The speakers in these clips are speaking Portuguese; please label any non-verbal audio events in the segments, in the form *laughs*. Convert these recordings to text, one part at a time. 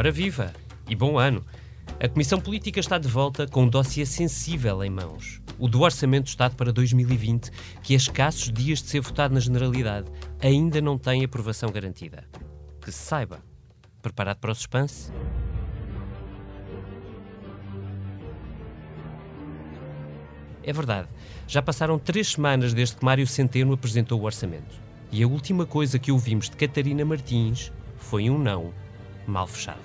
Ora viva! E bom ano! A Comissão Política está de volta com um dossiê sensível em mãos. O do Orçamento do Estado para 2020, que a escassos dias de ser votado na Generalidade, ainda não tem aprovação garantida. Que se saiba. Preparado para o suspense? É verdade, já passaram três semanas desde que Mário Centeno apresentou o orçamento. E a última coisa que ouvimos de Catarina Martins foi um não mal fechado.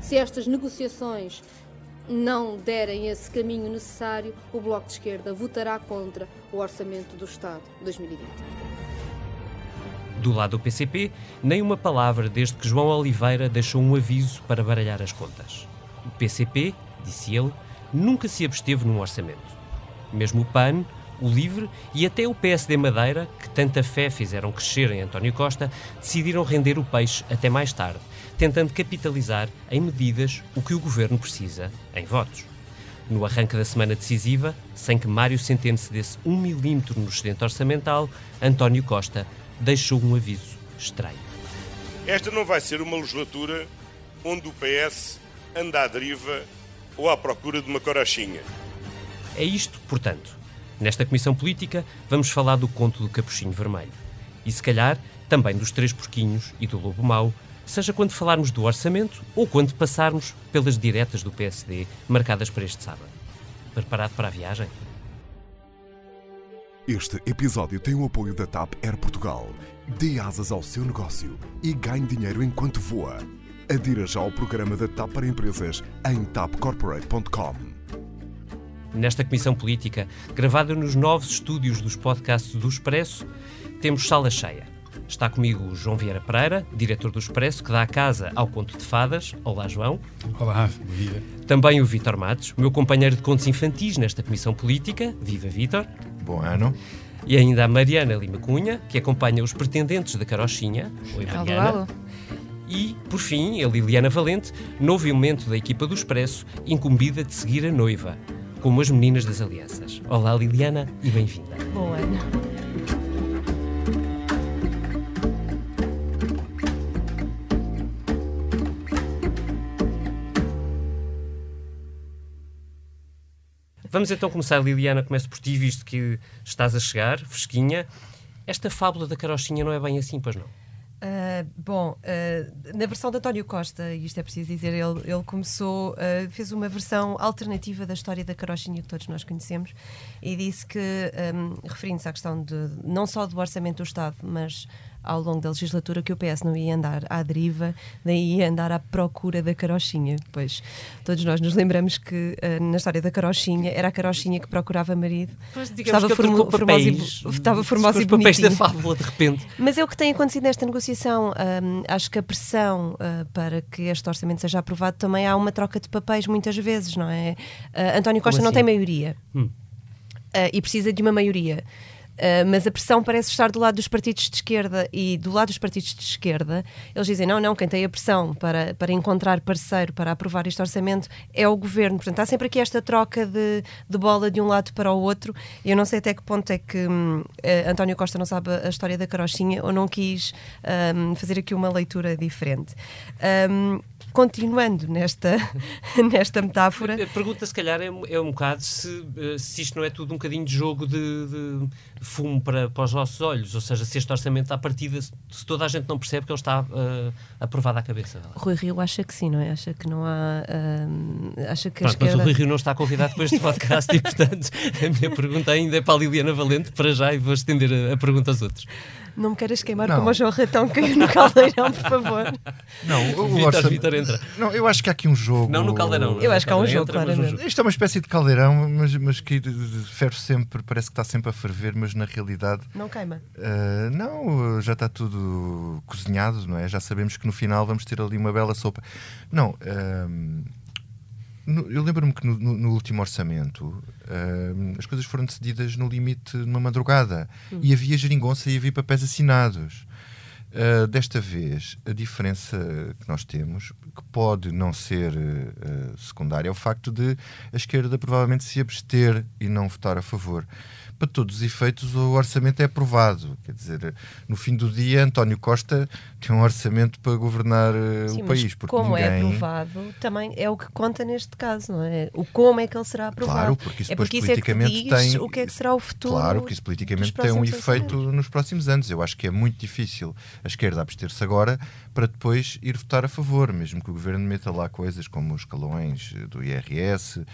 Se estas negociações não derem esse caminho necessário, o Bloco de Esquerda votará contra o Orçamento do Estado 2020. Do lado do PCP, nem uma palavra desde que João Oliveira deixou um aviso para baralhar as contas. O PCP, disse ele, nunca se absteve num orçamento. Mesmo o PAN, o LIVRE e até o PSD Madeira, que tanta fé fizeram crescer em António Costa, decidiram render o peixe até mais tarde, tentando capitalizar em medidas o que o governo precisa em votos. No arranque da semana decisiva, sem que Mário Centeno se desse um milímetro no excedente orçamental, António Costa deixou um aviso estranho. Esta não vai ser uma legislatura onde o PS anda à deriva ou à procura de uma corachinha. É isto, portanto. Nesta Comissão Política vamos falar do conto do Capuchinho Vermelho. E se calhar também dos Três Porquinhos e do Lobo Mau, seja quando falarmos do orçamento ou quando passarmos pelas diretas do PSD marcadas para este sábado. Preparado para a viagem? Este episódio tem o apoio da TAP Air Portugal. Dê asas ao seu negócio e ganhe dinheiro enquanto voa. Adira já ao programa da TAP para empresas em tapcorporate.com. Nesta comissão política, gravada nos novos estúdios dos podcasts do Expresso, temos sala cheia. Está comigo o João Vieira Pereira, diretor do Expresso, que dá a casa ao Conto de Fadas. Olá, João. Olá, viva. Também o Vítor Matos, meu companheiro de contos infantis nesta comissão política. Viva, Vítor. Bom ano. E ainda a Mariana Lima Cunha, que acompanha os pretendentes da carochinha. Oi, Mariana. Alô. E, por fim, a Liliana Valente, novo elemento da equipa do Expresso, incumbida de seguir a noiva, como as meninas das alianças. Olá, Liliana, e bem-vinda. Bom ano. Vamos então começar, Liliana, começo por ti, visto que estás a chegar, fresquinha. Esta fábula da carochinha não é bem assim, pois não? Ah, bom, ah, na versão de António Costa, e isto é preciso dizer, ele, ele começou, ah, fez uma versão alternativa da história da carochinha que todos nós conhecemos e disse que, um, referindo-se à questão de não só do orçamento do Estado, mas ao longo da legislatura que o PS não ia andar à deriva, nem ia andar à procura da carochinha. Pois todos nós nos lembramos que ah, na história da carochinha era a carochinha que procurava marido. Pois, Estava formo- formosa e bo- estava formosa os e papéis da fábula, de repente. Mas é o que tem acontecido nesta negociação. Hum, acho que a pressão ah, para que este orçamento seja aprovado também há uma troca de papéis muitas vezes, não é? Ah, António Costa não assim? tem maioria Hum. Ah, e precisa de uma maioria. Ah, mas a pressão parece estar do lado dos partidos de esquerda e do lado dos partidos de esquerda eles dizem não, não, quem tem a pressão para, para encontrar parceiro para aprovar este orçamento é o governo. Portanto, há sempre aqui esta troca de, de bola de um lado para o outro. Eu não sei até que ponto é que hum, António Costa não sabe a história da carochinha ou não quis hum, fazer aqui uma leitura diferente. Hum, continuando nesta, *laughs* nesta metáfora. A pergunta, se calhar, é, é um bocado se, eh, se isto não é tudo um bocadinho de jogo de, de fumo para, para os nossos olhos. Ou seja, se este orçamento à partida, se, toda a gente não percebe que ele está eh, aprovado à cabeça. Lá. Rui Rio acha que sim, não é? Acha que não há. hum, acha que Pronto, mas o. Rui Rio não está convidado para este *laughs* podcast e, portanto, a minha pergunta ainda é para a Liliana Valente, para já, e vou estender a, a pergunta aos outros. Não me queiras queimar Não. como o João Ratão caiu no caldeirão, por favor. *laughs* Não, o Vitor, orçamento- Vitor, entra. Não, eu acho que há aqui um jogo. Não no caldeirão. Eu acho que há um jogo, entra, mas claramente. Isto é uma espécie de caldeirão, mas, mas que ferve sempre, parece que está sempre a ferver, mas na realidade Não queima. ah, não, já está tudo cozinhado, não é? Já sabemos que no final vamos ter ali uma bela sopa. Não, ahm, no- eu lembro-me que no, no- último orçamento ahm, as coisas foram decididas no limite numa madrugada e havia geringonça e havia papéis assinados. Uh, desta vez, a diferença que nós temos, que pode não ser uh, secundária, é o facto de a esquerda provavelmente se abster e não votar a favor. Para todos os efeitos, o orçamento é aprovado. Quer dizer, no fim do dia, António Costa tem um orçamento para governar uh, Sim, o país. Porque como ninguém... é aprovado, também é o que conta neste caso, não é? O como é que ele será aprovado. Claro, porque isso é depois porque isso politicamente é diz tem. o que é que será o futuro. Claro, porque isso politicamente tem um efeito nos próximos anos. Eu acho que é muito difícil a esquerda abster-se agora para depois ir votar a favor, mesmo que o governo meta lá coisas como os escalões do IRS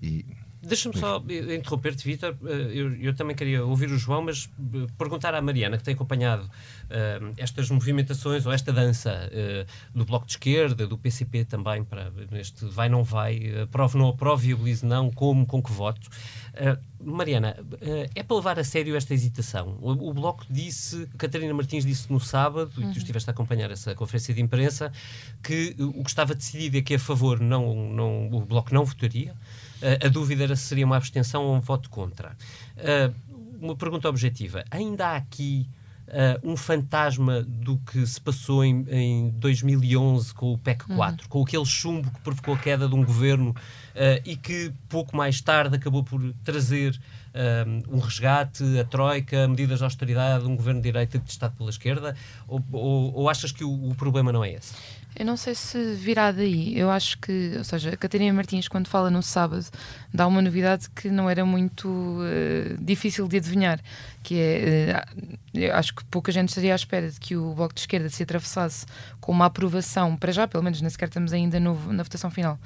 e Deixa-me só interromper-te, Vitor. Eh, eu, eu, também queria ouvir o João, mas eh, perguntar à Mariana, que tem acompanhado uh, estas movimentações ou esta dança uh, do Bloco de Esquerda, do PCP também, para neste vai não vai, aprove não aprove, viabilize não, como, com que voto. Uh, Mariana, é para levar a sério esta hesitação? O, o, Bloco disse, Catarina Martins disse no sábado, uhum. e tu estiveste a acompanhar essa conferência de imprensa, que o que estava decidido é que a favor não, não, o Bloco não votaria a dúvida era se seria uma abstenção ou um voto contra. uma pergunta objetiva. Ainda há aqui Uh, um fantasma do que se passou em, em 2011 com o PEC 4, uhum. com aquele chumbo que provocou a queda de um governo uh, e que pouco mais tarde acabou por trazer um resgate, a troika, medidas de austeridade, um governo de direita detestado pela esquerda? Ou, ou, ou achas que o, o problema não é esse? Eu não sei se virá daí. Eu acho que, ou seja, a Catarina Martins, quando fala no sábado, dá uma novidade que não era muito uh, difícil de adivinhar, que é, uh, eu acho que pouca gente estaria à espera de que o Bloco de Esquerda se atravessasse com uma aprovação, para já, pelo menos, nem sequer estamos ainda no, na votação final,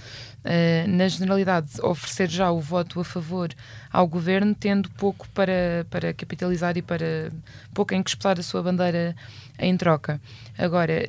uh, na generalidade, oferecer já o voto a favor ao Governo, tendo pouco para, para capitalizar e para pouco em que espetar a sua bandeira em troca. Agora,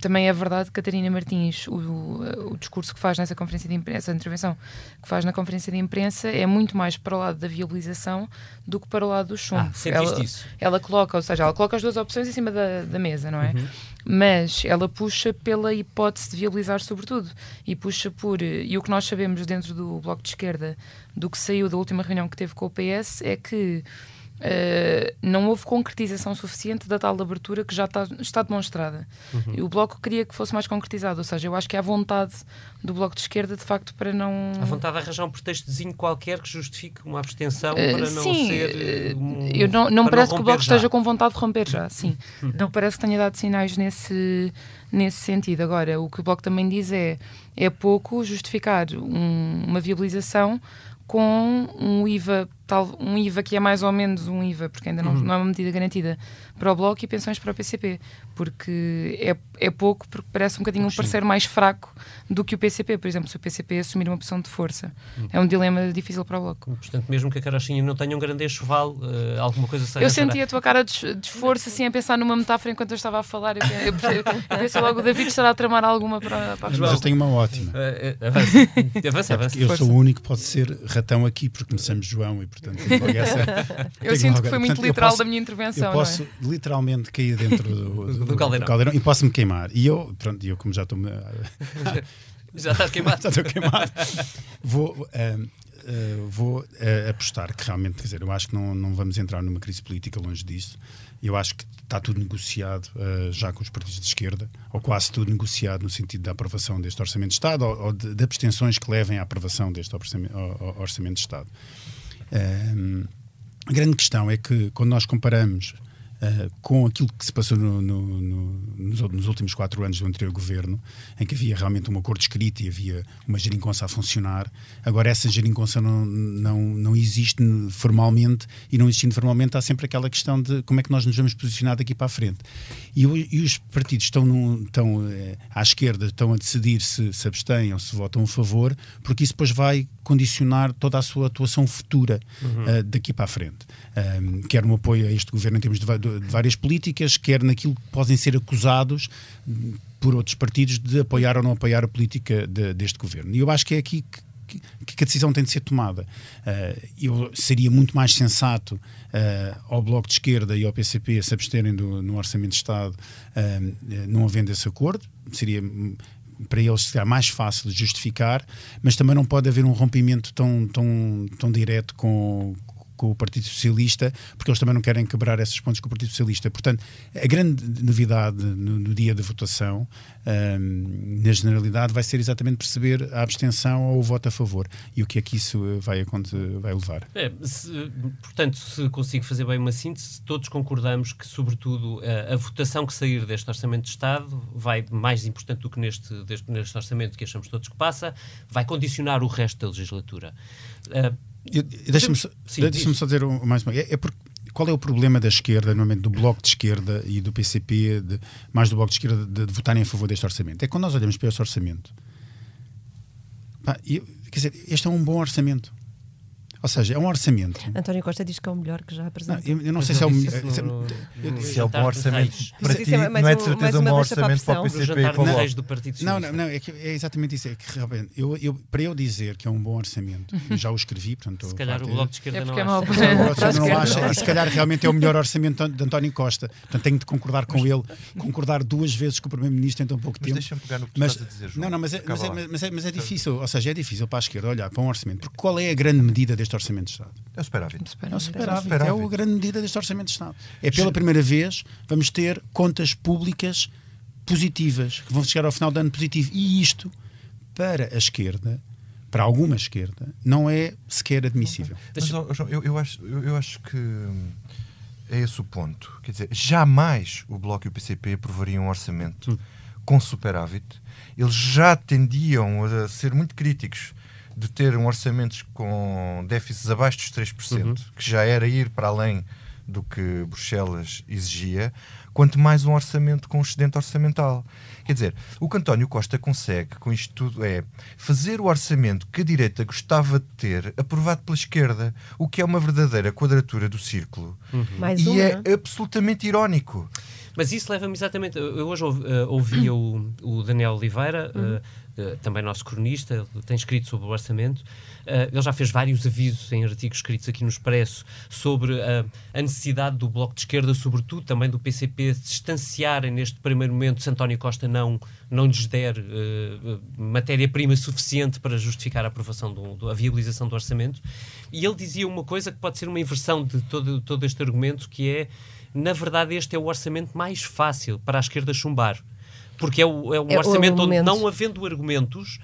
também é verdade Catarina Martins, o, o, o, discurso que faz nessa conferência de imprensa, a intervenção que faz na conferência de imprensa, é muito mais para o lado da viabilização do que para o lado do chumbo. Ah, ela, isso. ela coloca, ou seja, ela coloca as duas opções em cima da, da mesa, não é? Uhum. Mas ela puxa pela hipótese de viabilizar, sobretudo, e puxa por. E o que nós sabemos dentro do Bloco de Esquerda, do que saiu da última reunião que teve com o PS, é que Uh, não houve concretização suficiente da tal abertura que já está, está demonstrada. Uhum. E o Bloco queria que fosse mais concretizado, ou seja, eu acho que há vontade do Bloco de Esquerda, de facto, para não. Há vontade de arranjar um pretextozinho qualquer que justifique uma abstenção uh, para não sim, ser. Um, eu não, não parece não que o Bloco já. esteja com vontade de romper já, sim. Uhum. não parece que tenha dado sinais nesse, nesse sentido. Agora, o que o Bloco também diz é é pouco justificar um, uma viabilização com um IVA, tal, um IVA que é mais ou menos um IVA, porque ainda não, uhum. não é uma medida garantida para o Bloco e pensões para o PCP, porque é, é pouco, porque parece um bocadinho um parecer mais fraco do que o PCP, por exemplo, se o PCP assumir uma posição de força. Uhum. É um dilema difícil para o Bloco. Portanto, mesmo que a carochinha não tenha um grande enxoval, uh, alguma coisa Eu senti a tua cara de, de esforço, assim, a pensar numa metáfora enquanto eu estava a falar. Eu, eu, eu pensei logo, o David estará a tramar alguma para, para Mas eu tenho uma ótima. Uh, uh, avança, avança, Eu sou o único que pode ser ratão aqui, porque começamos João e, portanto, essa, *laughs* eu sinto que foi muito portanto, literal posso, da minha intervenção. Eu posso é? literalmente cair dentro do, do, do, caldeirão. do, caldeirão. e posso-me queimar. E eu, pronto, eu como já estou. *laughs* já estás queimado. *laughs* já estou queimado. Vou. Uh, vou uh, apostar que realmente, quer dizer, eu acho que não, não vamos entrar numa crise política longe disso. Eu acho que está tudo negociado uh, já com os partidos de esquerda, ou quase tudo negociado no sentido da aprovação deste Orçamento de Estado ou, ou de, de abstenções que levem à aprovação deste Orçamento, orçamento de Estado. A grande questão é que, quando nós comparamos Uh, com aquilo que se passou no, no, no, nos, nos, últimos quatro anos do anterior governo, em que havia realmente um acordo escrito e havia uma geringonça a funcionar. Agora, essa geringonça não, não, não existe formalmente e não existindo formalmente, há sempre aquela questão de como é que nós nos vamos posicionar daqui para a frente. E, e os partidos estão, num, estão eh, à esquerda, estão a decidir se se abstêm ou se votam a favor, porque isso depois vai condicionar toda a sua atuação futura uhum. uh, daqui para a frente. Um, quer no apoio a este governo em termos de, de, de, várias políticas, quer naquilo que podem ser acusados por outros partidos de apoiar ou não apoiar a política de, deste governo. E eu acho que é aqui que, que, a decisão tem de ser tomada. Uh, eu seria muito mais sensato uh, ao Bloco de Esquerda e ao PCP se absterem do, no Orçamento de Estado, uh, não havendo esse acordo. Seria para eles será mais fácil justificar, mas também não pode haver um rompimento tão, tão, tão direto com, com o Partido Socialista, porque eles também não querem quebrar essas pontes com o Partido Socialista. Portanto, a grande novidade no, no dia da votação, um, na generalidade, vai ser exatamente perceber a abstenção ou o voto a favor e o que é que isso vai, vai levar. É, se, portanto, se consigo fazer bem uma síntese, todos concordamos que, sobretudo, a, a, votação que sair deste Orçamento de Estado vai mais importante do que neste, deste, neste Orçamento que achamos todos que passa, vai condicionar o resto da legislatura. Uh, Deixa-me só, deixa só dizer mais uma é, é porque qual é o problema da esquerda, normalmente do Bloco de Esquerda e do PCP, de, mais do Bloco de Esquerda, de, de, votarem a favor deste orçamento? É que quando nós olhamos para este orçamento, pá, eu, quer dizer, este é um bom orçamento. Ou seja, é um orçamento. António Costa diz que é o melhor que já apresentou. Não, eu, eu, não sei se é o melhor. Se é um bom orçamento para ti, não é de certeza um bom orçamento para o PCP e para o Bloco. do Partido Não, não, não é, que, é exatamente isso. É que realmente, eu, eu, para eu dizer que é um bom orçamento, eu já o escrevi, portanto. Se calhar o Bloco de Esquerda é não é acha. não acha. E se calhar realmente é o melhor orçamento de António Costa. Portanto, tenho de concordar com ele, concordar duas vezes com o Primeiro-Ministro em tão pouco tempo. Mas deixa-me pegar no que mas, estás a dizer, João. Não, não, mas é, mas, é, mas, é, mas é difícil. Ou seja, é difícil para a esquerda olhar para um orçamento. Porque qual é a grande medida deste orçamento de Estado? É o superávit. É o superávit. É a grande medida deste Orçamento de Estado. É pela primeira vez vamos ter contas públicas positivas, que vão chegar ao final do ano positivo. E isto, para a esquerda, para alguma esquerda, não é sequer admissível. Mas, João, eu, eu, acho, eu, eu acho que é esse o ponto. Quer dizer, jamais o Bloco e o PCP aprovariam um orçamento hum. com superávit. Eles já tendiam a ser muito críticos de ter um orçamento com déficits abaixo dos 3%, uhum. que já era ir para além do que Bruxelas exigia, quanto mais um orçamento com excedente orçamental. Quer dizer, o que António Costa consegue com isto tudo é fazer o orçamento que a direita gostava de ter aprovado pela esquerda, o que é uma verdadeira quadratura do círculo. Uhum. e um, é absolutamente irónico. Mas isso leva-me exatamente. Eu hoje ouvi, uh, ouvi o, o, Daniel Oliveira, uh, uh, também nosso cronista, tem escrito sobre o orçamento. ele já fez vários avisos em artigos escritos aqui no Expresso sobre a necessidade do Bloco de Esquerda, sobretudo também do PCP, se distanciarem neste primeiro momento se António Costa não, não lhes der matéria-prima suficiente para justificar a aprovação, do, do, a viabilização do orçamento. E ele dizia uma coisa que pode ser uma inversão de todo, todo este argumento, que é na verdade, este é o orçamento mais fácil para a esquerda chumbar. Porque é, o, é um é orçamento onde, não havendo argumentos,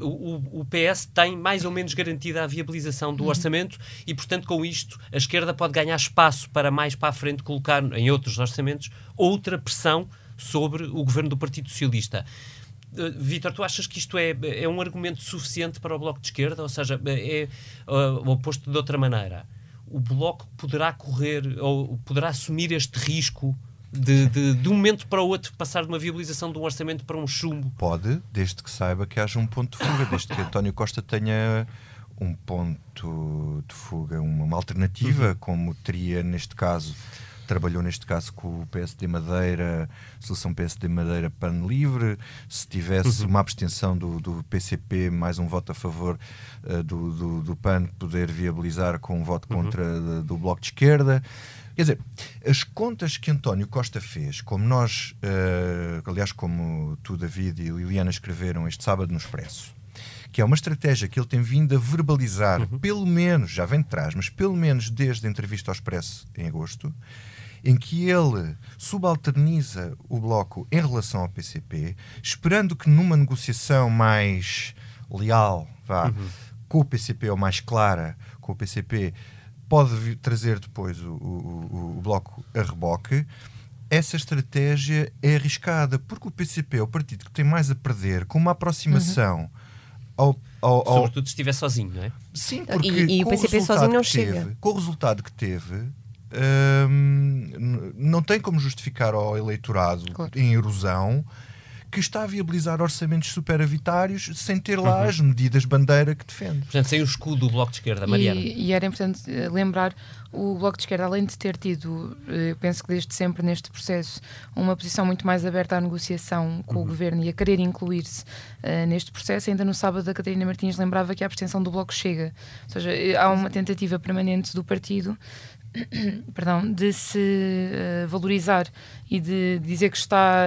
uh, o, o, PS tem mais ou menos garantida a viabilização do uhum. orçamento e, portanto, com isto, a esquerda pode ganhar espaço para mais para a frente colocar em outros orçamentos outra pressão sobre o governo do Partido Socialista. Uh, Vítor, tu achas que isto é, é um argumento suficiente para o Bloco de Esquerda? Ou seja, é uh, oposto de outra maneira? o Bloco poderá correr ou poderá assumir este risco de, de, de, um momento para o outro passar de uma viabilização de um orçamento para um chumbo? Pode, desde que saiba que haja um ponto de fuga, desde que António Costa tenha um ponto de fuga, uma, uma alternativa, uhum. como teria neste caso trabalhou neste caso com o PSD Madeira, solução PSD Madeira PAN livre, se tivesse uhum. uma abstenção do, do, PCP, mais um voto a favor uh, do, do, do, PAN, poder viabilizar com um voto uhum. contra uhum. do Bloco de Esquerda. Quer dizer, as contas que António Costa fez, como nós, uh, aliás, como tu, David e Liliana escreveram este sábado no Expresso, que é uma estratégia que ele tem vindo a verbalizar, uhum. pelo menos, já vem de trás, mas pelo menos desde a entrevista ao Expresso em agosto, em que ele subalterniza o Bloco em relação ao PCP, esperando que numa negociação mais leal, vá, uhum. com o PCP ou mais clara com o PCP, pode trazer depois o, o, o Bloco a reboque essa estratégia é arriscada, porque o PCP é o partido que tem mais a perder com uma aproximação uhum. ao, ao, ao, Sobretudo se estiver sozinho, não é? Sim, porque e, e o PCP o sozinho não teve, chega. Com o resultado que teve, não tem como justificar ao eleitorado claro. em erosão que está a viabilizar orçamentos superavitários sem ter lá uhum. as medidas bandeira que defende. Portanto, sem o escudo do Bloco de Esquerda, Mariana. E, e era importante eh, lembrar, o Bloco de Esquerda, além de ter tido, eh, eu penso que desde sempre neste processo, uma posição muito mais aberta à negociação com uhum. o Governo e a querer incluir-se uh, neste processo, ainda no sábado a Catarina Martins lembrava que a abstenção do Bloco chega. Ou seja, há uma tentativa permanente do partido *clears throat* perdão, de se uh, valorizar e de dizer que está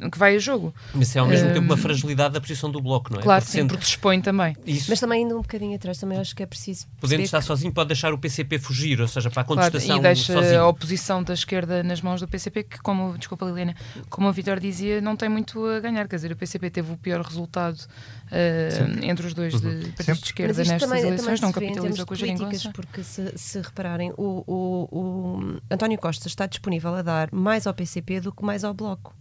uh, que vai a jogo. Mas é ao mesmo uh, tempo uma fragilidade da posição do bloco, não é? Claro, porque sim, sendo... porque expõe também. Isso. Mas também indo um bocadinho atrás, também acho que é preciso. Podendo estar que... sozinho, pode deixar o PCP fugir, ou seja, para a contestação. Claro, e deixa sozinho. a oposição da esquerda nas mãos do PCP, que, como, desculpa, Liliana, como o Vitor dizia, não tem muito a ganhar. Quer dizer, o PCP teve o pior resultado entre os dois uhum. de partidos de esquerda nestas também, eleições, não capitalizou com a geringonça. Porque se, se repararem, o, o, o António Costa está disponível a dar mais ao PCP do que mais ao Bloco.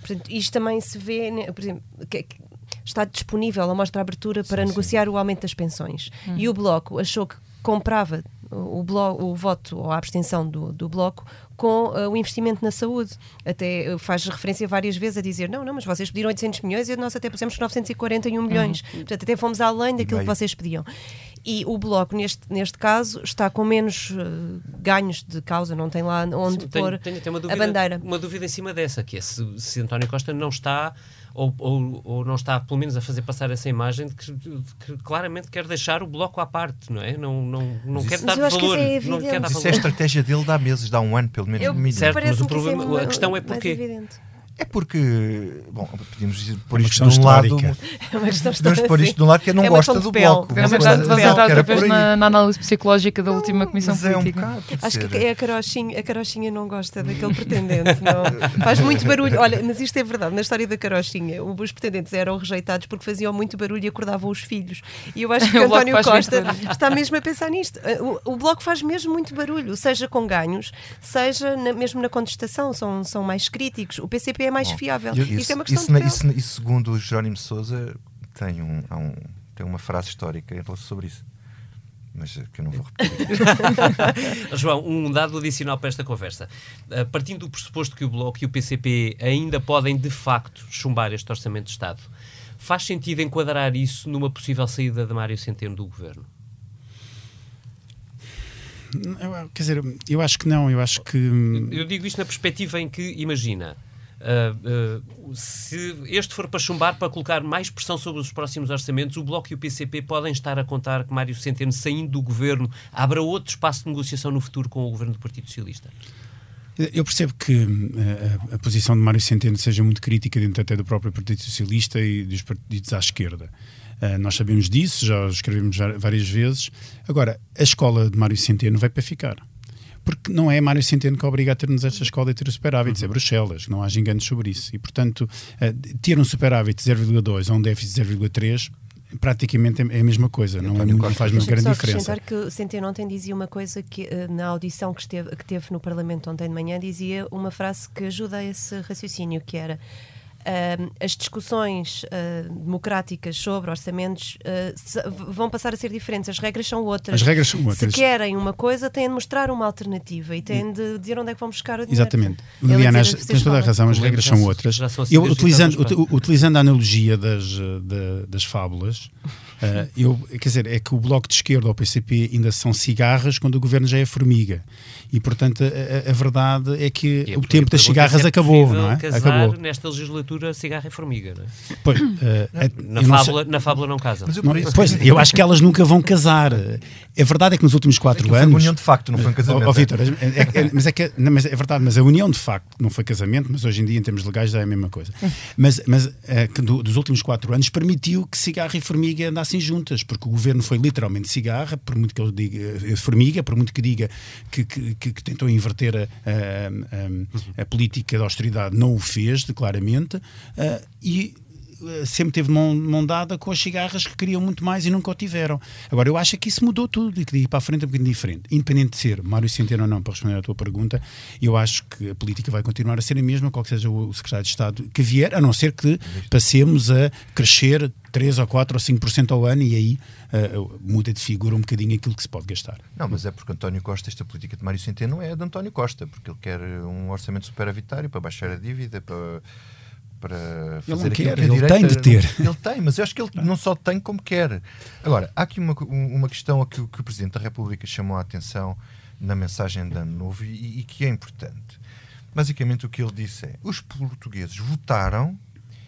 Portanto, isto também se vê, né, por exemplo, que, que está disponível, a mostra abertura para sim, negociar sim. o aumento das pensões. Hum. E o Bloco achou que comprava o, bloco, o voto ou a abstenção do, do Bloco com uh, o investimento na saúde. Até uh, faz referência várias vezes a dizer: não, não, mas vocês pediram 800 milhões e nós até pusemos 941 milhões. Uhum. Portanto, até fomos além daquilo que vocês pediam. E o Bloco, neste, neste caso, está com menos uh, ganhos de causa, não tem lá onde Sim, pôr tenho, tenho, tenho dúvida, a bandeira. Uma dúvida em cima dessa, que é se, se António Costa não está ou, ou, ou, não está, pelo menos, a fazer passar essa imagem de que, de que claramente quer deixar o bloco à parte, não é? Não, não, não quer dar valor. É não quer dar isso é a estratégia dele dá meses, dá um ano, pelo menos. Eu, certo, mas o problema, é a questão é porquê. É porque, bom, podíamos pôr é isto de um lado. É uma questão podemos pôr isto de um lado que não é gosta do bloco. Vamos entrar, vamos entrar outra vez na, na, análise psicológica da não, última Comissão Política. É um bocado, Acho que é a carochinha, a carochinha não gosta daquele pretendente. Não. Faz muito barulho. Olha, mas isto é verdade. Na história da carochinha, os pretendentes eram rejeitados porque faziam muito barulho e acordavam os filhos. E eu acho *laughs* que o António Costa está mesmo a pensar nisto. O, o bloco faz mesmo muito barulho, seja com ganhos, seja na, mesmo na contestação. São, são mais críticos. O PCP é mais Bom, fiável. Isso, isso, é uma questão isso, de isso, segundo o Jerónimo Souza, tem, um, um, tem uma frase histórica sobre isso. Mas que eu não vou repetir. *laughs* João, um dado adicional para esta conversa. Uh, partindo do pressuposto que o Bloco e o PCP ainda podem, de facto, chumbar este Orçamento de Estado, faz sentido enquadrar isso numa possível saída de Mário Centeno do governo? quer dizer, eu acho que não, eu acho que. Eu digo isto na perspectiva em que, imagina, Uh, se este for para chumbar, para colocar mais pressão sobre os próximos orçamentos, o Bloco e o PCP podem estar a contar que Mário Centeno, saindo do governo, abra outro espaço de negociação no futuro com o governo do Partido Socialista? Eu percebo que a, a, posição de Mário Centeno seja muito crítica dentro até do próprio Partido Socialista e dos partidos à esquerda. Uh, nós sabemos disso, já escrevemos várias vezes. Agora, a escola de Mário Centeno vai para ficar porque não é Mário Centeno que obriga a termos esta escola e ter o superávit, uhum. é Bruxelas, não há enganos sobre isso. E, portanto, uh, ter um superávit de 0,2 ou um déficit de 0,3 praticamente é a mesma coisa, não, é, não faz uma grande diferença. que o Centeno ontem dizia uma coisa que eh, na audição que, esteve, que teve no Parlamento ontem de manhã dizia uma frase que ajuda a esse raciocínio, que era as discussões uh, democráticas sobre orçamentos uh, vão passar a ser diferentes. As regras são outras. As regras são outras. Se querem uma coisa, têm de mostrar uma alternativa e têm de dizer onde é que vão buscar o dinheiro. Exatamente. Liliana, tens toda a razão, as regras são outras. Eu, utilizando, utilizando a analogia das, de, das fábulas, eu, quer dizer, é que o Bloco de Esquerda ou o PCP ainda são cigarras quando o governo já é formiga. E, portanto, a, a verdade é que é o tempo das cigarras é acabou, não é? Acabou. nesta legislatura cigarra e formiga, não é? Pois, uh, na, fábula, na fábula não casam. Mas eu, não, pois, eu acho que elas nunca vão casar. A verdade é que nos últimos quatro é anos. Foi uma união de facto, não foi um casamento. Oh, oh Vitor, é, é, é, mas, é que, não, mas é verdade, mas a união de facto não foi casamento, mas hoje em dia, em termos legais, já é a mesma coisa. Mas, mas é, do, dos últimos quatro anos permitiu que cigarra e formiga andassem juntas, porque o governo foi literalmente cigarra, por muito que ele diga eh, formiga, por muito que diga que, que, que, que tentou inverter a, a, a, a, política de austeridade, não o fez, claramente, uh, e eh, sempre teve mão, mão dada com as cigarras que queriam muito mais e nunca o tiveram. Agora, eu acho que isso mudou tudo e que ir para a frente é um bocadinho diferente. Independente de ser Mário Centeno ou não, para responder à tua pergunta, eu acho que a política vai continuar a ser a mesma, qual que seja o secretário de Estado que vier, a não ser que passemos a crescer 3 ou 4 ou 5% ao ano e aí uh, muda de figura um bocadinho aquilo que se pode gastar. Não, mas é porque António Costa, esta política de Mário Centeno é de António Costa, porque ele quer um orçamento superavitário para baixar a dívida, para para fazer ele quer, que ele tem de ter. *laughs* Ele tem, mas eu acho que ele não só tem como quer. Agora, há aqui uma, uma questão a que, que o Presidente da República chamou a atenção na mensagem de Ano Novo e, e que é importante. Basicamente o que ele disse é: os portugueses votaram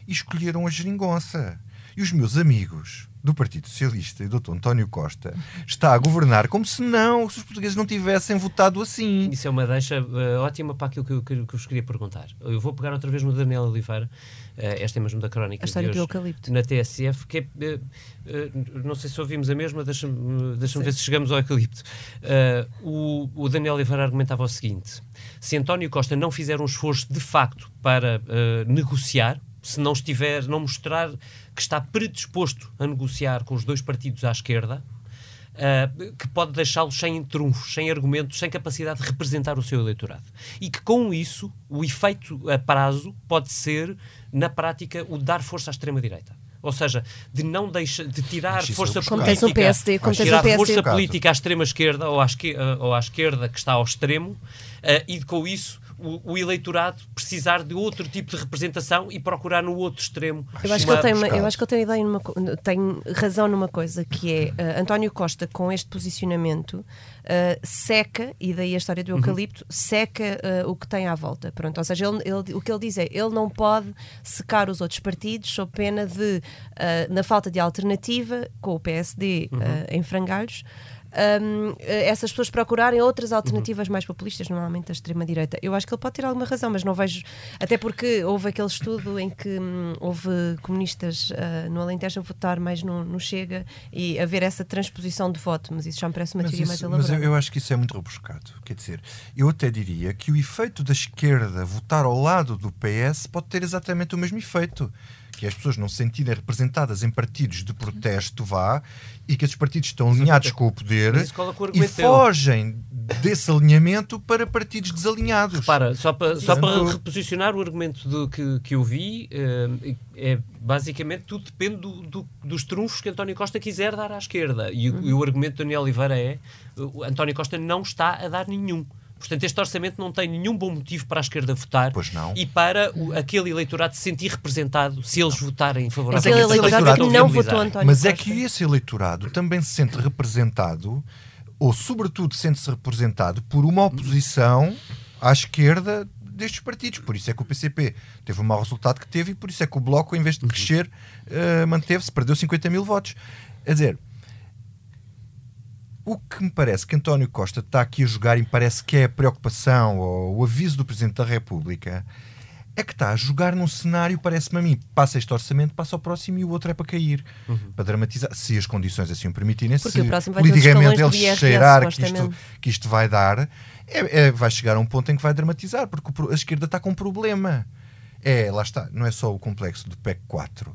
e escolheram a geringonça. E os meus amigos do Partido Socialista e do Dr. António Costa está a governar como se não, se os portugueses não tivessem votado assim. Isso é uma deixa uh, ótima para aquilo que eu, que, que vos queria perguntar. Eu vou pegar outra vez no Daniel Oliveira, uh, esta é mesmo da crónica A história de do hoje, eucalipto. na TSF, que é, uh, não sei se ouvimos a mesma, deixa-me deixa ver se chegamos ao eucalipto. o, o Daniel Oliveira argumentava o seguinte: se António Costa não fizer um esforço de facto para negociar, se não estiver, não mostrar que está predisposto a negociar com os dois partidos à esquerda, uh, que pode deixá-los sem trunfos, sem argumentos, sem capacidade de representar o seu eleitorado. E que com isso, o efeito a prazo pode ser, na prática, o dar força à extrema-direita. Ou seja, de não deixar, de tirar é força Como bocado. tens política, um PSD, como tirar um PSD. força política à extrema esquerda ou à, esque- ou à esquerda que está ao extremo uh, e com isso o, o eleitorado precisar de outro tipo de representação e procurar no outro extremo. Eu acho, que ele tem uma- eu acho que ele tem, ideia numa, tem razão numa coisa, que é uh, António Costa, com este posicionamento, uh, seca, e daí a história do eucalipto, seca uh, o que tem à volta. Pronto, ou seja, ele, ele- o que ele diz é ele não pode secar os outros partidos sob pena de, na falta de alternativa, com o PSD uh, em frangalhos, um, eh, essas pessoas procurarem outras alternativas mais populistas, normalmente da extrema-direita. Eu acho que ele pode ter alguma razão, mas não vejo. Até porque houve aquele estudo em que hum, houve comunistas ah, no Alentejo a votar mais no, no Chega e haver essa transposição de voto, mas isso já me parece uma Mas, teoria mais isso- mas elaborada. eu, eu acho que isso é muito rebuscado. Quer dizer, eu até diria que o efeito da esquerda votar ao lado do PS pode ter exatamente o mesmo efeito. Que é as pessoas não se sentirem representadas em partidos de protesto, vá, e que esses partidos estão alinhados com o poder e fogem desse alinhamento para partidos desalinhados. Repara, só para, só para reposicionar o argumento do, que, que eu vi, eh, é basicamente tudo depende do, do- dos trunfos que António Costa quiser dar à esquerda. E, o- e o argumento de Daniel Oliveira é: o António Costa não está a dar nenhum. Portanto, este orçamento não tem nenhum bom motivo para a esquerda votar Pois não. e para o- aquele eleitorado se sentir representado se eles votarem Aquele favoravelmente. esse eleitorado eleitorado que não votou António Mas é Costa. que esse eleitorado também se sente representado, ou sobretudo sente-se representado, por uma oposição à esquerda destes partidos. Por isso é que o PCP teve o mau resultado que teve e por isso é que o Bloco, em vez de crescer, eh, manteve-se, perdeu 50 mil votos. Quer dizer, o que me parece que António Costa está aqui a jogar e me parece que é a preocupação ou o aviso do Presidente da República é que está a jogar num cenário, parece-me a mim, passa este orçamento, passa ao próximo e o outro é para cair. Para dramatizar, se as condições assim o permitirem, Porque se o próximo vai ter os politicamente ele IRS, cheirar que isto, que isto vai dar, é- é- vai chegar a um ponto em que vai dramatizar, porque a esquerda está com um problema. É, lá está, não é só o complexo do PEC 4.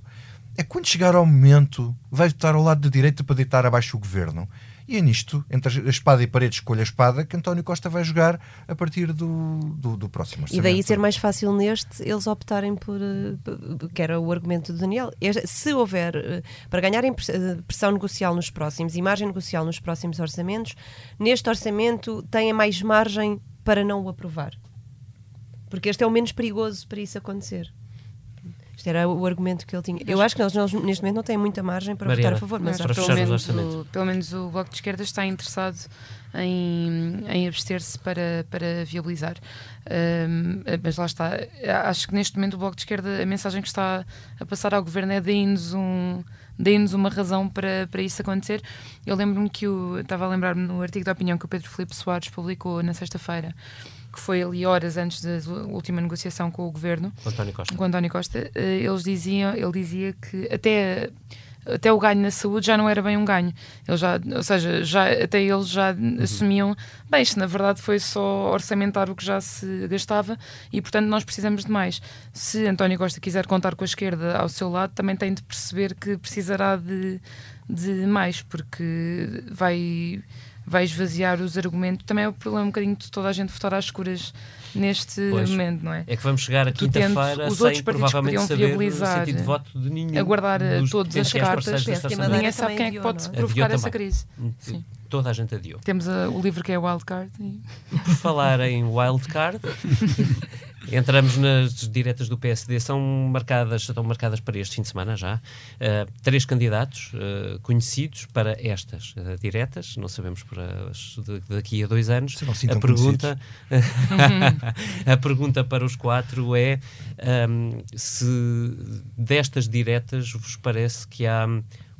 É quando chegar ao momento, vai estar ao lado da direita para deitar abaixo o governo. E é nisto, entre a espada e a parede, escolha a espada, que António Costa vai jogar a partir do, do, do próximo E daí orçamento. ser mais fácil neste eles optarem por, eh, que era o argumento do Daniel. Se houver, eh, para ganharem eh, pressão negocial nos próximos e margem negocial nos próximos orçamentos, neste orçamento têm mais margem para não o aprovar. Porque este é o menos perigoso para isso acontecer. Este era o argumento que ele tinha. Eu acho que eles, eles, neste momento não têm muita margem para Mariana, votar a favor, mas para pelo, menos o, pelo menos o Bloco de Esquerda está interessado em, em abster-se para, para viabilizar. Ahm, mas lá está. Acho que neste momento o Bloco de Esquerda, a mensagem que está a passar ao governo é deem-nos um. Deem-nos uma razão para, para isso acontecer. Eu lembro-me que o, estava a lembrar-me no artigo da opinião que o Pedro Filipe Soares publicou na sexta-feira, que foi ali horas antes da última negociação com o governo, António Costa. com António Costa, eh, eles diziam, ele dizia que até, até o ganho na saúde já não era bem um ganho. Ele já, ou seja, já, até eles já assumiam, bem, isto na verdade foi só orçamentar o que já se gastava e, portanto, nós precisamos de mais. Se António Costa quiser contar com a esquerda ao seu lado, também tem de perceber que precisará de, de mais, porque vai vai esvaziar os argumentos. Também é o problema um bocadinho de toda a gente votar às escuras neste Pois. momento, não é? É que vamos chegar a quinta-feira os sem outros partidos provavelmente saber o viabilizar, sentido de voto de nenhum. aguardar, eh, todas as cartas. Ninguém sabe quem é que pode é? provocar essa crise. Sim. Toda a gente adiou. Temos a- o livro que é Wildcard. E... Por falar em wildcard, *laughs* entramos nas diretas do PSD, são marcadas, estão marcadas para este fim de semana já. Uh, três candidatos uh, conhecidos para estas uh, diretas, não sabemos para daqui a dois anos. Serão assim a pergunta, *laughs* a pergunta para os quatro é um, se destas diretas vos parece que há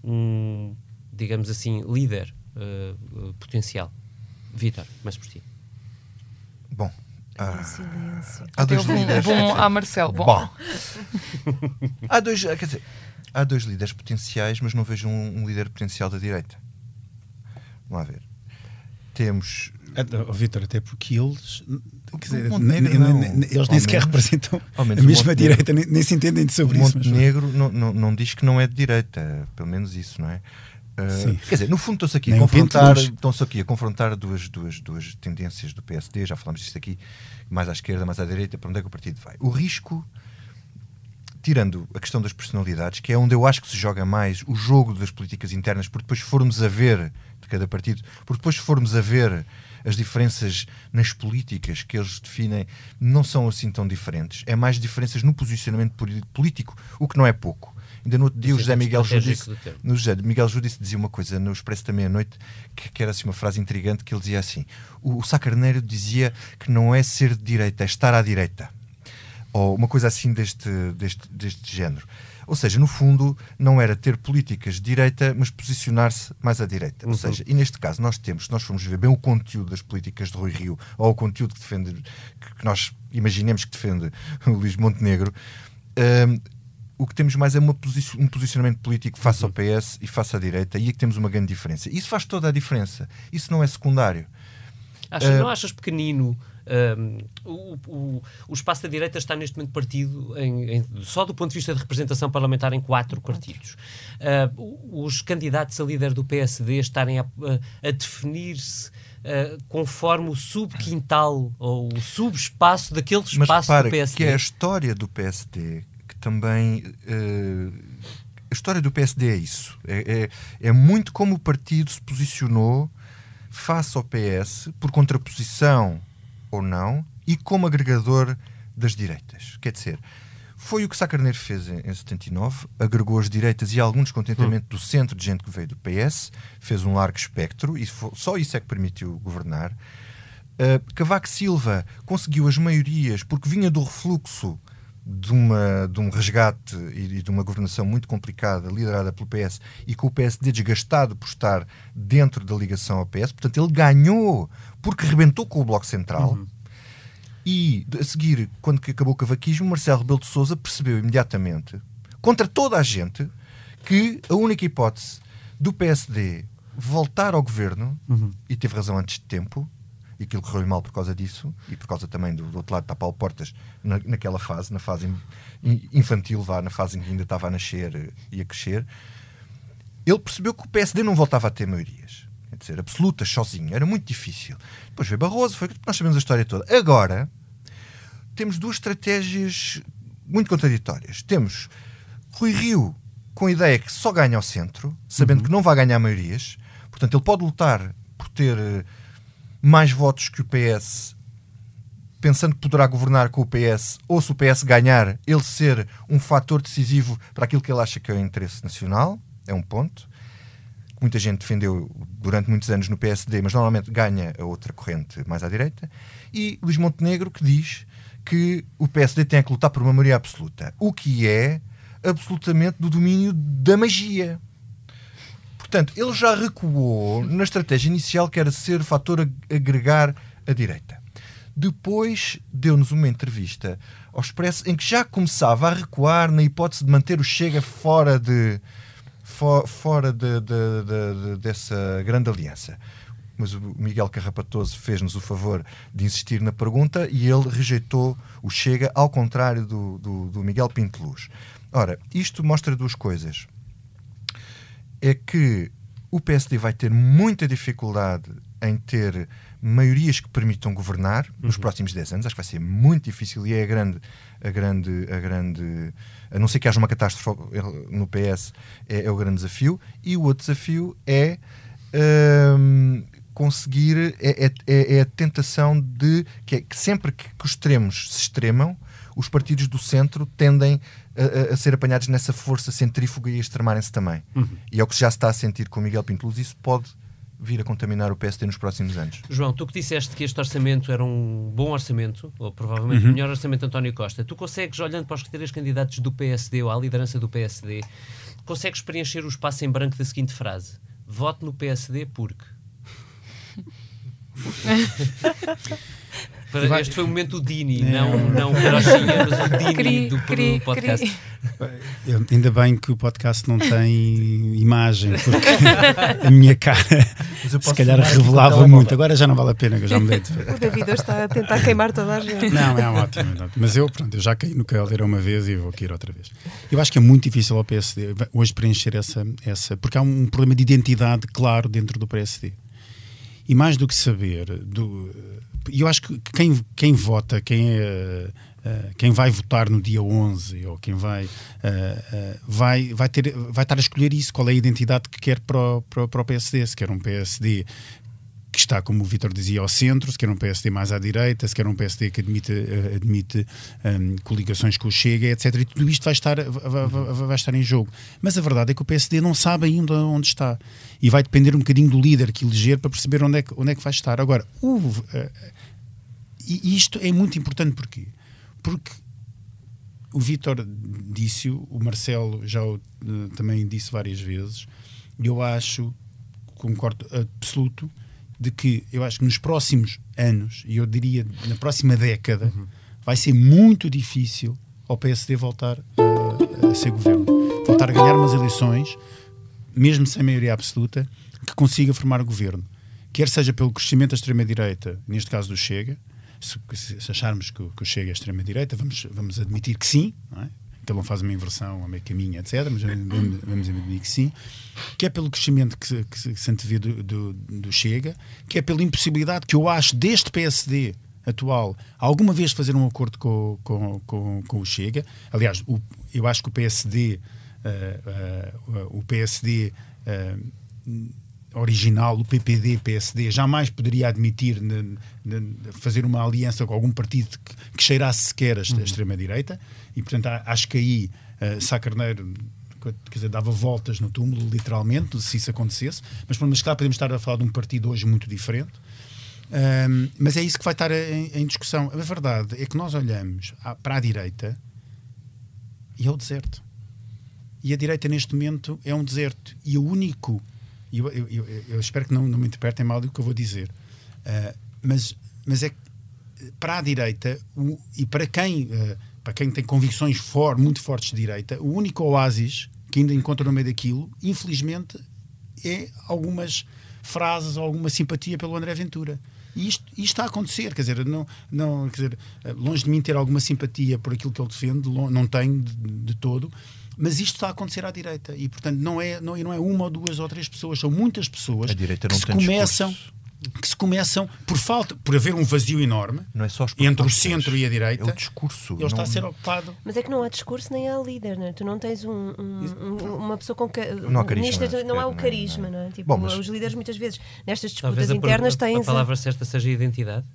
um digamos assim, líder potencial. Vitor, mas por ti. Bom, ah, silêncio. há dois bom, líderes. bom a Marcelo. Bom. Bom. há dois, quer dizer, há dois líderes potenciais, mas não vejo um, um líder potencial da direita. Vamos lá ver. Temos. Oh, Vitor, até porque eles. Quer dizer, Montenegro, nem, nem, nem, eles nem sequer representam a mesma Montenegro- direita, nem, nem se entendem sobre o isso. mas- Montenegro não, não, não diz que não é de direita, pelo menos isso, não é? Uh, quer dizer, no fundo estão-se aqui, a Nem confrontar, estão-se aqui a confrontar duas, duas, duas tendências do PSD, já falámos disto aqui, mais à esquerda, mais à direita, para onde é que o partido vai. O risco, tirando a questão das personalidades, que é onde eu acho que se joga mais o jogo das políticas internas, porque depois formos a ver de cada partido, porque depois formos a ver as diferenças nas políticas que eles definem não são assim tão diferentes. É mais diferenças no posicionamento político, o que não é pouco. Ainda no outro dia o No José Miguel Judice, no José Miguel Judice dizia uma coisa no Expresso da Meia-Noite que, que era assim uma frase intrigante que ele dizia assim o, o Sá Carneiro dizia que não é ser de direita, é estar à direita ou uma coisa assim deste, deste, deste género. Ou seja, no fundo, não era ter políticas de direita, mas posicionar-se mais à direita. Ou seja, e neste caso, nós temos, se nós formos ver bem o conteúdo das políticas de Rui Rio, ou o conteúdo que defende, que que nós imaginemos que defende o *laughs* Luís Montenegro, hum, o que temos mais é posi- um posicionamento político face ao PS e face à direita, e é que temos uma grande diferença. Isso faz toda a diferença. Isso não é secundário. Achas- Eh, não achas pequenino? hum, o, o- o espaço da direita está neste momento partido em- em- só do ponto de vista de representação parlamentar em quatro partidos. O- os candidatos a líder do PSD estarem a, a- a definir-se ah, conforme o subquintal ou o subespaço daquele Mas espaço do repara PSD. que é a história do PSD também. eh, a história do PSD é isso. É, é, é muito como o partido se posicionou face ao PS, por contraposição ou não, e como agregador das direitas. Quer dizer, foi o que Sá Carneiro fez em, em 79, agregou as direitas e algum descontentamento do centro de gente que veio do PS, fez um largo espectro, e fo- só isso é que permitiu governar. Uh, Cavaco Silva conseguiu as maiorias porque vinha do refluxo de, uma, de um resgate e, de uma governação muito complicada, liderada pelo PS, e com o PSD desgastado por estar dentro da ligação ao PS. Portanto, ele ganhou porque rebentou com o Bloco Central. E a seguir, quando que acabou o cavaquismo, Marcelo Rebelo de Souza percebeu imediatamente, contra toda a gente, que a única hipótese do PSD voltar ao governo, e teve razão antes de tempo, e aquilo correu mal por causa disso, e por causa também do, do outro lado de Paulo Portas, na, naquela fase, na fase in- in- infantil, vá, na fase em que ainda estava a nascer eh, e a crescer, ele percebeu que o PSD não voltava a ter maiorias. Quer dizer, absolutas, sozinho. Era muito difícil. Depois veio Barroso, foi nós sabemos a história toda. Agora, temos duas estratégias muito contraditórias. Temos Rui Rio com a ideia que só ganha ao centro, sabendo que não vai ganhar maiorias. Portanto, ele pode lutar por ter eh, mais votos que o PS, pensando que poderá governar com o PS, ou se o PS ganhar, ele ser um fator decisivo para aquilo que ele acha que é o interesse nacional. É um ponto. Muita gente defendeu durante muitos anos no PSD, mas normalmente ganha a outra corrente mais à direita. E Luís Montenegro que diz que o PSD tem que lutar por uma maioria absoluta, o que é absolutamente do domínio da magia. Portanto, ele já recuou na estratégia inicial que era ser fator agregar a direita. Depois deu-nos uma entrevista ao Expresso em que já começava a recuar na hipótese de manter o Chega fora de fo- fora de- de- de- de- dessa grande aliança. Mas o Miguel Carrapatoso fez-nos o favor de insistir na pergunta e ele rejeitou o Chega, ao contrário do, do, do Miguel Pinto Luz. Ora, isto mostra duas coisas é que o PSD vai ter muita dificuldade em ter maiorias que permitam governar nos próximos 10 anos. Acho que vai ser muito difícil e é a grande, a grande, a grande, a não ser que haja uma catástrofe no PS, é, é o grande desafio. E o outro desafio é hum, conseguir, é, é- é- é a tentação de que, é que sempre que, que os extremos se extremam, os partidos do centro tendem a, ser apanhados nessa força centrífuga e a extremarem-se também. E é o que já se está a sentir com o Miguel Pinto Luz. Isso pode vir a contaminar o PSD nos próximos anos. João, tu que disseste que este orçamento era um bom orçamento, ou provavelmente o melhor orçamento de António Costa, tu consegues, olhando para os três candidatos do PSD ou à liderança do PSD, consegues preencher o espaço em branco da seguinte frase: Vote no PSD porque. *laughs* Para- Este foi o momento do Dini, não, não o Carochinha, mas o Dini Cri, do, cri, podcast. cri. Eu- Ainda bem que o podcast não tem imagem, porque *laughs* a minha cara se calhar revelava muito. Agora já não vale a pena, que eu já mudei de ver. O David hoje está a tentar queimar toda a gente. Não, é ótimo. é. Mas eu, pronto, eu já caí no caldeira uma vez e vou cair outra vez. Eu acho que é muito difícil ao PSD hoje preencher essa. essa porque há um problema de identidade claro dentro do PSD. E mais do que saber, do, e eu acho que quem, quem vota, quem, eh, quem vai votar no dia 11 ou quem vai, eh, eh, vai, vai, ter, vai estar a escolher isso, qual é a identidade que quer para o, para, para o PSD. Se quer um PSD que está, como o Vítor dizia, ao centro, se quer um PSD mais à direita, se quer um PSD que admite, eh, admite hum, coligações com o Chega, etc. E tudo isto vai estar, vai, vai- vai estar em jogo. Mas a verdade é que o PSD não sabe ainda onde está. E vai depender um bocadinho do líder que eleger para perceber onde é que, onde é que vai estar. Agora, eh, e isto é muito importante porquê? Porque o Vítor disse, o Marcelo já o, eh, também disse várias vezes, e eu acho, concordo absoluto, de que eu acho que nos próximos anos, e eu diria na próxima década, vai ser muito difícil ao PSD voltar a, a ser governo. Voltar a ganhar umas eleições, mesmo sem maioria absoluta, que consiga formar governo. Quer seja pelo crescimento da extrema-direita, neste caso do Chega, se, se acharmos que, o- que o Chega é extrema-direita, vamos, vamos admitir que sim, é? Que ele não faz uma inversão a meio caminho, etc. Mas vamos, admitir que sim. Que é pelo crescimento que que se- antevê do, do, do Chega, que é pela impossibilidade que eu acho deste PSD atual alguma vez fazer um acordo com, com, com, com o Chega. Aliás, o- eu acho que o PSD, eh, eh, o PSD eh, original, o PPD, PSD, jamais poderia admitir ne- ne- fazer uma aliança com algum partido que, que cheirasse sequer a, a extrema-direita. E, portanto, acho que aí uh, Sá Carneiro quer dizer, dava voltas no túmulo, literalmente, se isso acontecesse. Mas, mas claro, podemos estar a falar de um partido hoje muito diferente. Ahm, mas é isso que vai estar em, em discussão. A verdade é que nós olhamos à- para a direita e é o deserto. E a direita, neste momento, é um deserto. E o único. E Eu, eu, eu- eu espero que não, não me interpretem mal do que eu vou dizer. Ah, mas, mas é que para a direita o- e para quem, ah, para quem tem convicções for, muito fortes de direita, o único oásis que ainda encontra no meio daquilo, infelizmente, é algumas frases alguma simpatia pelo André Ventura. E isto, isto está a acontecer, quer dizer, não, não, quer dizer, eh, longe de mim ter alguma simpatia por aquilo que ele defende, não tenho de, de todo, mas isto está a acontecer à direita. E, portanto, não é, não, não é uma ou duas ou três pessoas, são muitas pessoas A direita que se tem começam. discurso. Que se começam por falta, por haver um vazio enorme Não é só entre o centro e a direita, É o discurso. ele está não- a ser ocupado. Mas é que não há discurso nem há líder, não é? Tu não tens um, um- um- uma pessoa com que, Não há carisma, nisto sequer, não há o não é? carisma, não é? Tipo, Bom, mas- os líderes muitas vezes nestas disputas a, internas têm a palavra certa seja identidade.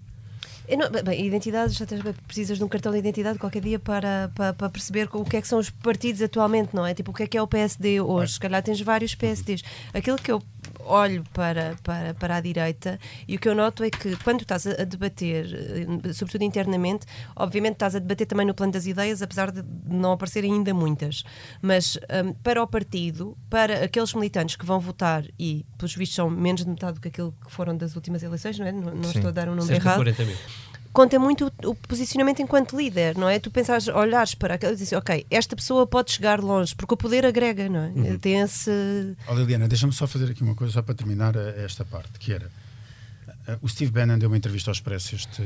Não- bem, identidade, já tens, precisas de um cartão de identidade qualquer dia para, para, para perceber o que é que são os partidos atualmente, não é? Tipo, o que é que é o PSD hoje? Se calhar tens vários PSDs. Aquilo que eu olho para, para, para a direita e o que eu noto é que quando estás a, debater, eh, sobretudo internamente, obviamente estás a debater também no plano das ideias, apesar de não aparecerem ainda muitas. Mas hum, para o partido, para aqueles militantes que vão votar e, pelos vistos, são menos de metade do que aquilo que foram das últimas eleições, não é? Não, não estou a dar um número errado 40 mil. Conta muito o, o posicionamento enquanto líder, não é? Tu pensares, olhares para aquela e dizes, ok, esta pessoa pode chegar longe, porque o poder agrega, não é? Tem esse. Ó Liliana, deixa-me só fazer aqui uma coisa só para terminar eh, esta parte, que era eh, o Steve Bannon deu uma entrevista ao Expresso este,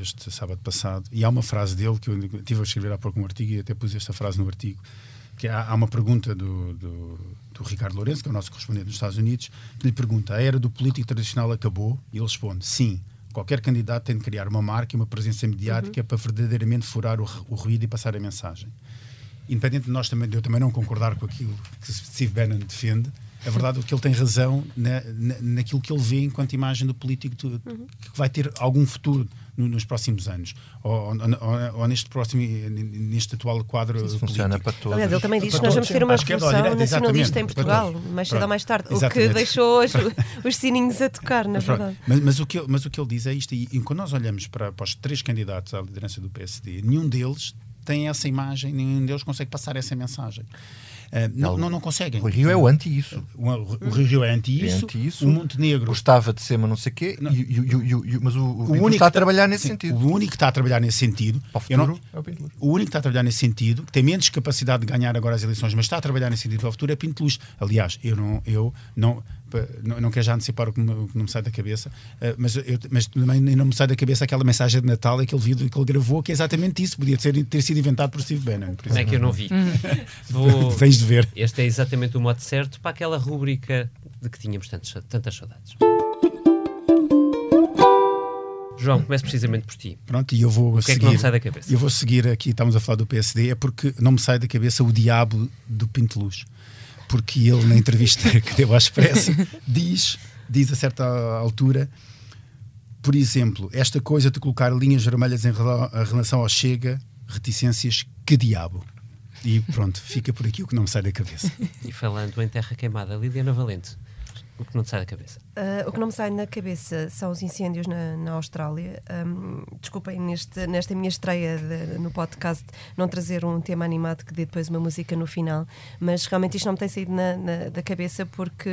este sábado passado e há uma frase dele que eu estive a escrever há pouco um artigo e até pus esta frase no artigo que há, há uma pergunta do, do, do Ricardo Lourenço, que é o nosso correspondente nos Estados Unidos, que lhe pergunta, a era do político tradicional acabou? E ele responde, sim, qualquer candidato tem de criar uma marca e uma presença mediática para verdadeiramente furar o, o ruído e passar a mensagem. Independente de nós também, de eu também não concordar com aquilo que Steve Bannon defende, É verdade que ele tem razão na, na, naquilo que ele vê enquanto imagem do político do, Uhum. que vai ter algum futuro no- nos próximos anos. Ou, ou- ou- ou neste próximo, neste atual quadro Isso político. funciona para todos. Aliás, ele também diz Para que nós vamos ter uma revolução nacionalista em exatamente, Portugal, mais cedo ou mais tarde. O que Exatamente. deixou os, *laughs* os sininhos a tocar, na Mas, verdade. mas, mas o que, ele- mas o que ele diz é isto, e, e quando nós olhamos para, para os três candidatos à liderança do PSD, nenhum deles tem essa imagem, nenhum deles consegue passar essa mensagem. Ah, não, não, não conseguem. O Rio é o anti isso. O, o, Rio é anti É isso, anti isso. o Montenegro Gostava de ser, mas não sei o quê. Não. E, e- e- mas o, o, o único está a tá- trabalhar nesse sim, sentido. O único que está a trabalhar nesse sentido. Para o eu não- futuro é o Pinto Luz. o único que está a trabalhar nesse sentido, que tem menos capacidade de ganhar agora as eleições, mas está a trabalhar nesse sentido para o futuro, é Pinto Luz. Aliás, eu não, eu não, não, não quero já antecipar o que, me, o que não me sai da cabeça, eh, mas, eu, mas também não me sai da cabeça aquela mensagem de Natal, aquele vídeo que ele gravou, que é exatamente isso. Podia ter, ter sido inventado por Steve Bannon. Por Como é que eu não vi? *laughs* Vou- *laughs* Tens de ver. Este é exatamente o modo certo para aquela rúbrica de que tínhamos tantas, tantas saudades. João, começo precisamente por ti. Pronto, e eu vou que é que seguir. não me sai da cabeça? Eu vou seguir aqui, estamos a falar do PSD, é porque não me sai da cabeça o diabo do Pinto Luz. Porque ele, na entrevista *laughs* que deu ao Expresso, diz, diz a certa altura, por exemplo, esta coisa de colocar linhas vermelhas em relação ao Chega, reticências, que diabo. E pronto, fica por aqui o que não me sai da cabeça. E falando em terra queimada, Liliana Valente, o que não te sai da cabeça? Ah, o que não me sai na cabeça são os incêndios na, na Austrália. Ahm, desculpem, neste, nesta minha estreia de- no podcast, não trazer um tema animado que dê depois uma música no final, mas realmente isto não me tem saído na- na- da cabeça porque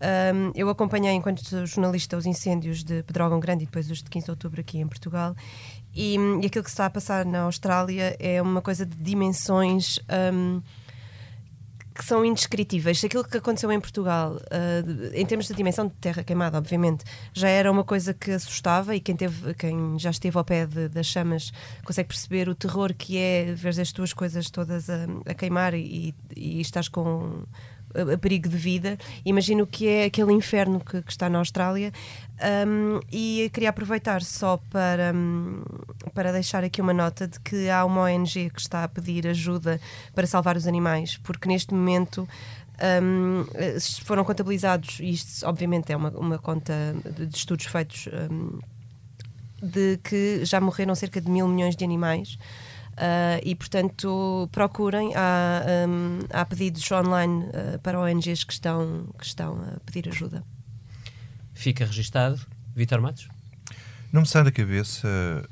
ahm, eu acompanhei, enquanto jornalista, os incêndios de Pedrógão Grande e depois os de 15 de outubro aqui em Portugal. E, e aquilo que se está a passar na Austrália é uma coisa de dimensões. ahm, que são indescritíveis. Aquilo que aconteceu em Portugal, de- em termos de dimensão de terra queimada, obviamente, já era uma coisa que assustava e quem, teve, quem já esteve ao pé de- das chamas consegue perceber o terror que é ver as tuas coisas todas a, a queimar e, e estás com a, perigo de vida. Imagino que é aquele inferno que, que está na Austrália. Um, e queria aproveitar só para, hum, para deixar aqui uma nota de que há uma ONG que está a pedir ajuda para salvar os animais, porque neste momento eh, foram contabilizados, e isto obviamente é uma, uma conta de, de estudos feitos, hum, de que já morreram cerca de mil milhões de animais. Ah, e portanto procurem há, hum, há pedidos online ah, para ONGs que estão, que estão a pedir ajuda. Fica registado. Vítor Matos? Não me sai da cabeça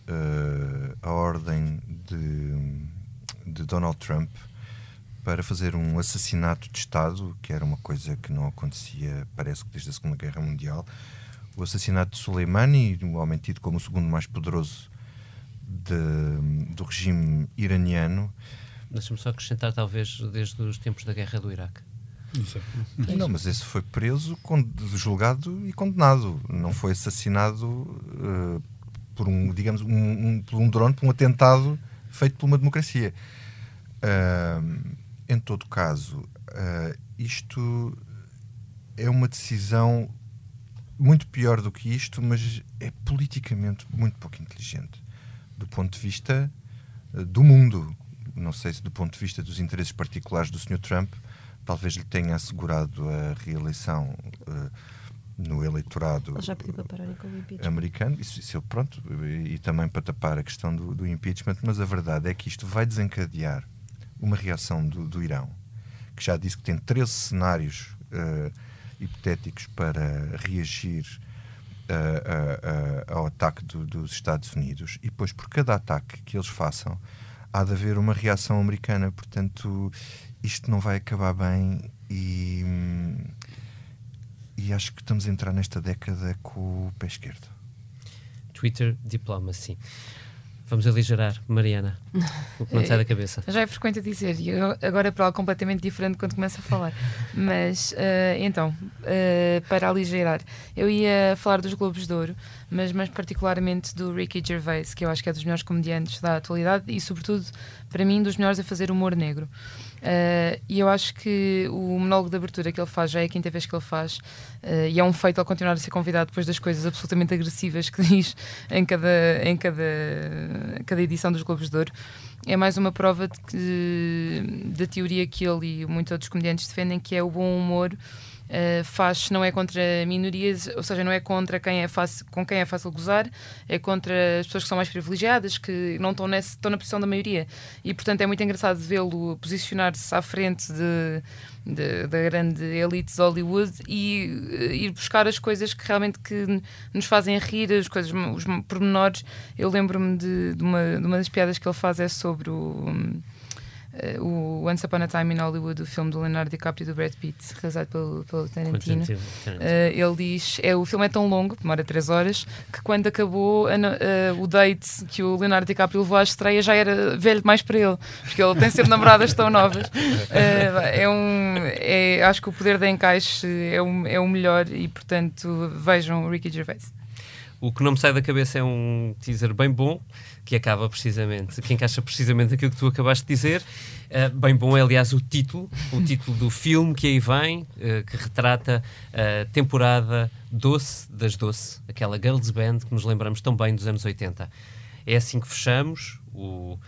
eh, a ordem de, de Donald Trump para fazer um assassinato de Estado, que era uma coisa que não acontecia, parece que desde a Segunda Guerra Mundial. O assassinato de Soleimani, um homem tido como o segundo mais poderoso de- do regime iraniano. Deixa-me só acrescentar, talvez, desde os tempos da guerra do Iraque. Isso é. Não, mas esse foi preso, julgado e condenado. Não foi assassinado eh, por um, digamos, um, um, por um drone, por um atentado feito por uma democracia. Ahm, em todo caso, ah, isto é uma decisão muito pior do que isto, mas é politicamente muito pouco inteligente. Do ponto de vista eh, do mundo. Não sei se do ponto de vista dos interesses particulares do Sr. Trump, talvez lhe tenha assegurado a reeleição eh, no eleitorado Ele já pediu para pararem com o impeachment. americano, isso, isso pronto, e, e também para tapar a questão do, do impeachment, mas a verdade é que isto vai desencadear uma reação do, do Irão, que já disse que tem 13 cenários eh, hipotéticos para reagir a- a- ao ataque do- dos Estados Unidos, e depois por cada ataque que eles façam, há de haver uma reação americana, portanto, isto não vai acabar bem e. E acho que estamos a entrar nesta década com o pé esquerdo. Twitter Diplomacy. Vamos aligerar, Mariana. O que não sai da *laughs* cabeça. Já é frequente a dizer, e agora é para algo completamente diferente quando começo a falar. Mas, eh, então, eh, para aligerar, eu ia falar dos Globos de Ouro, mas mais particularmente do Ricky Gervais, que eu acho que é dos melhores comediantes da atualidade e, sobretudo, para mim, dos melhores a fazer humor negro. Eh, e eu acho que o monólogo de abertura que ele faz já é a quinta vez que ele faz, eh, e é um feito ele continuar a ser convidado depois das coisas absolutamente agressivas que *laughs* diz em cada, em cada, cada edição dos Globos de Ouro. É mais uma prova de da teoria que ele e muitos outros comediantes defendem, que é o bom humor uh, faz não é contra minorias, ou seja, não é contra quem é fácil, com quem é fácil gozar, é contra as pessoas que são mais privilegiadas, que não estão, nesse, estão na posição da maioria. E portanto é muito engraçado vê-lo posicionar-se à frente de, de, da grande elite de Hollywood e uh, ir buscar as coisas que realmente que nos fazem rir, as coisas, os pormenores. Eu lembro-me de, de, uma, de uma das piadas que ele faz é sobre o. Uh, o Once Upon a Time in Hollywood, o filme do Leonardo DiCaprio e do Brad Pitt, realizado pelo, pelo Tarantino. Uh, ele diz: é, o filme é tão longo, demora 3 horas, que quando acabou uh, o date que o Leonardo DiCaprio levou à estreia já era velho demais para ele, porque ele tem sempre namoradas tão novas. é um, é, acho que o poder da encaixe é o, é o melhor e, portanto, vejam o Ricky Gervais. O que não me sai da cabeça é um teaser bem bom, que acaba precisamente, que encaixa precisamente aquilo que tu acabaste de dizer. Uh, bem bom é, aliás, o título, o título do filme que aí vem, uh, que retrata a temporada doce das doce, aquela girls band que nos lembramos tão bem dos anos 80. É assim que fechamos o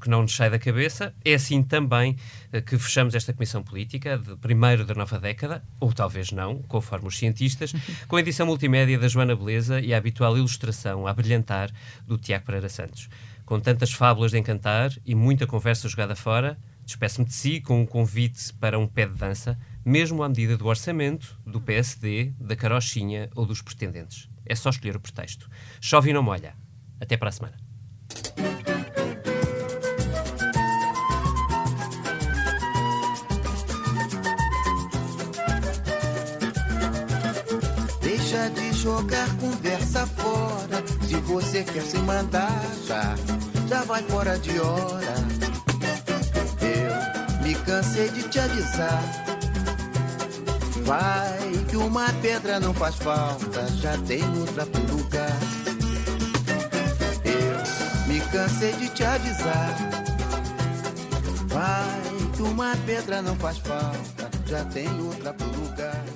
que não nos sai da cabeça. É assim também uh, que fechamos esta comissão política, de primeiro da nova década, ou talvez não, conforme os cientistas, *laughs* com a edição multimédia da Joana Beleza e a habitual ilustração a brilhantar do Tiago Pereira Santos. Com tantas fábulas de encantar e muita conversa jogada fora, despeço-me de si com um convite para um pé de dança, mesmo à medida do orçamento, do PSD, da carochinha ou dos pretendentes. É só escolher o pretexto. Chove e não molha. Até para a semana. Jogar conversa fora. Se você quer se mandar, já, já vai fora de hora. Eu me cansei de te avisar. Vai que uma pedra não faz falta, já tem outra pro lugar. Eu me cansei de te avisar. Vai que uma pedra não faz falta, já tem outra pro lugar.